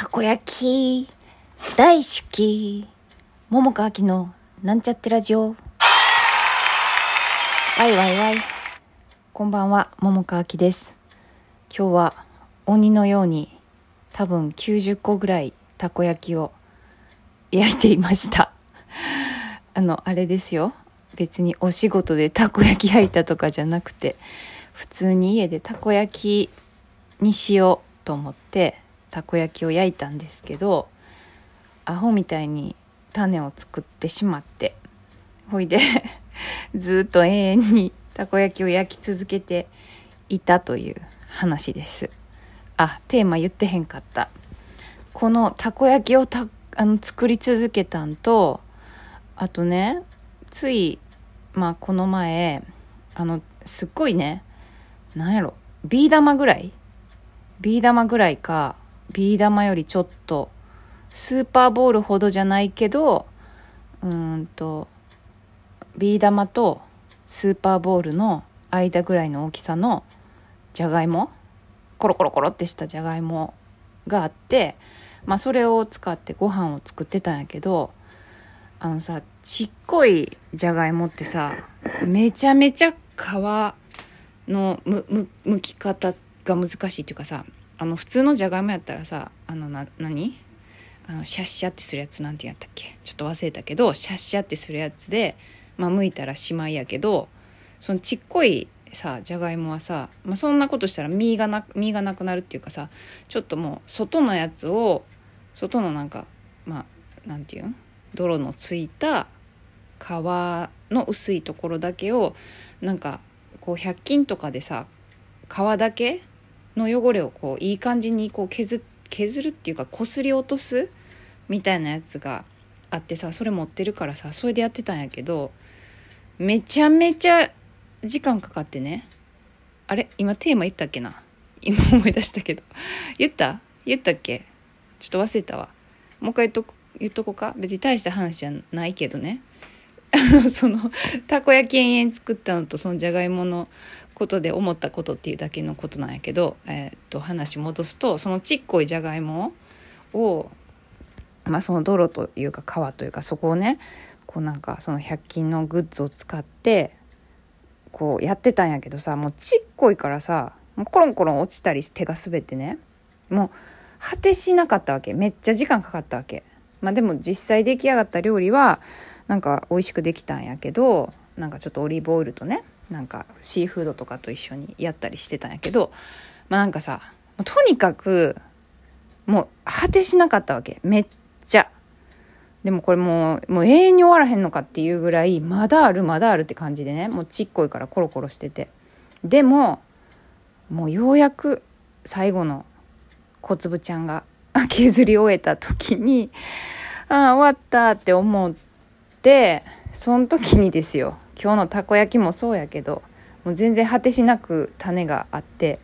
たこ焼き大好き桃川きのなんちゃってラジオ。わいわいわい。こんばんは桃川きです。今日は鬼のように多分90個ぐらいたこ焼きを焼いていました。あのあれですよ。別にお仕事でたこ焼き焼いたとかじゃなくて普通に家でたこ焼きにしようと思ってたこ焼きを焼いたんですけどアホみたいに種を作ってしまってほいで ずっと永遠にたこ焼きを焼き続けていたという話です。あテーマ言ってへんかった。このたこ焼きをたあの作り続けたんとあとねついまあこの前あのすっごいねなんやろビー玉ぐらいビー玉ぐらいかビー玉よりちょっとスーパーボールほどじゃないけどうーんとビー玉とスーパーボールの間ぐらいの大きさのじゃがいもコロコロコロってしたじゃがいもがあってまあそれを使ってご飯を作ってたんやけどあのさちっこいじゃがいもってさめちゃめちゃ皮のむむ剥き方が難しいっていうかさあの普通のじゃがいもやったらさあのな何？あのシャッシャってするやつなんてやったっけ？ちょっと忘れたけどシャッシャってするやつでまあ剥いたらしまいやけどそのちっこいさじゃがいもはさ、まあ、そんなことしたら身がな身がなくなるっていうかさちょっともう外のやつを外のなんかまあなんていう？ん泥のついた皮の薄いところだけをなんかこう100均とかでさ皮だけの汚れをこういい感じにこう削削るっていうかこすり落とすみたいなやつがあってさそれ持ってるからさそれでやってたんやけどめちゃめちゃ時間かかってね。あれ？今テーマ言ったっけな？今思い出したけど。言った？言ったっけ？ちょっと忘れたわ。もう一回言っと言っとこうか？別に大した話じゃないけどね。そのたこ焼き延々作ったのとそのじゃがいものことで思ったことっていうだけのことなんやけど、えー、っと話戻すとそのちっこいじゃがいもを、まあ、その泥というか皮というかそこをねこうなんかその100均のグッズを使ってこうやってたんやけどさもうちっこいからさもうコロンコロン落ちたり手が滑ってねもう果てしなかったわけめっちゃ時間かかったわけ。まあ、でも実際出来上がった料理はなんか美味しくできたんやけどなんかちょっとオリーブオイルとねなんかシーフードとかと一緒にやったりしてたんやけどまあなんかさとにかくもう果てしなかったわけ。めっちゃ。でもこれもうもう永遠に終わらへんのかっていうぐらいまだあるまだあるって感じでねもうちっこいからコロコロしてて。でももうようやく最後の小粒ちゃんが 削り終えた時にああ終わったって思ってその時にですよ今日のたこ焼きもそうやけどもう全然果てしなく種があって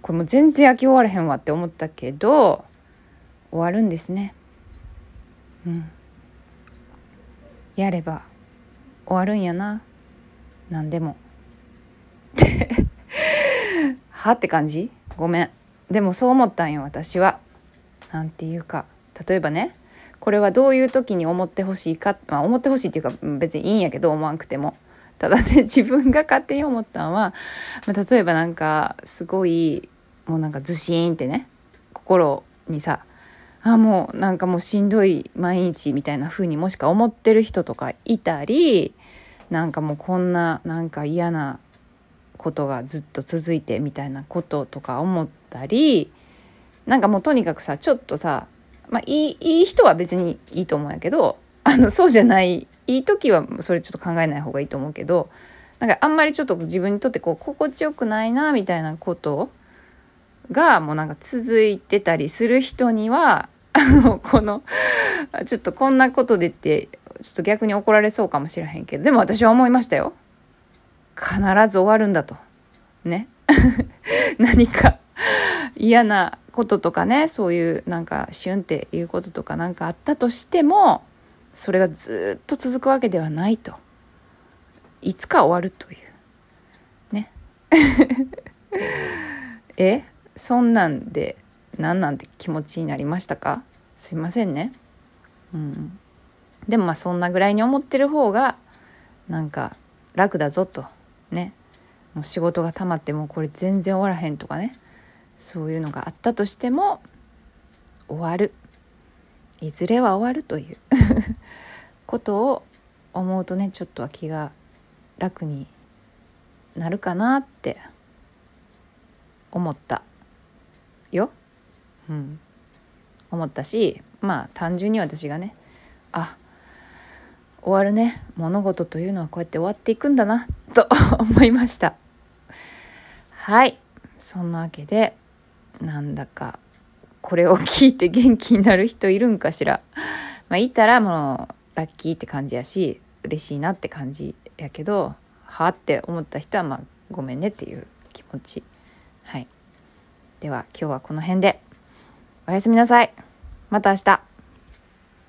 これもう全然焼き終わらへんわって思ったけど終わるんですね。うん。やれば終わるんやな。何でも。はって感じ？ごめん。でもそう思ったんよ私は。なんていうか。例えばねこれはどういう時に思ってほしいか、まあ、思ってほしいっていうか別にいいんやけど思わんくても。ただね 自分が勝手に思ったんは、まあ、例えばなんかすごいもうなんかズシーンってね心にさあもうなんかもうしんどい毎日みたいな風にもしか思ってる人とかいたりなんかもうこんななんか嫌なことがずっと続いてみたいなこととか思ったりなんかもうとにかくさちょっとさ、まあ、いいいい人は別にいいと思うんやけどあのそうじゃないいい時はそれちょっと考えない方がいいと思うけどなんかあんまりちょっと自分にとってこう心地よくないなみたいなことがもうなんか続いてたりする人には あのこのちょっとこんなことでってちょっと逆に怒られそうかもしれへんけどでも私は思いましたよ。必ず終わるんだと。ね。何か嫌なこととかねそういうなんかシュンっていうこととか何かあったとしてもそれがずっと続くわけではないと。いつか終わるという。ね。え？そんなんでなんなんて気持ちになりましたか？すいませんね。うん。でもまあそんなぐらいに思ってる方がなんか楽だぞと。ね。もう仕事が溜まってもうこれ全然終わらへんとかね。そういうのがあったとしても終わる。いずれは終わるという。ことを思うとねちょっとは気が楽になるかなって思った。よ。うん、思ったしまあ単純に私がねあ終わるね。物事というのはこうやって終わっていくんだなと思いました。はい。そんなわけでなんだかこれを聞いて元気になる人いるんかしら。まあいたらもうラッキーって感じやし嬉しいなって感じやけどはあって思った人はまあごめんねっていう気持ち。はい。では今日はこの辺で。おやすみなさい。また明日。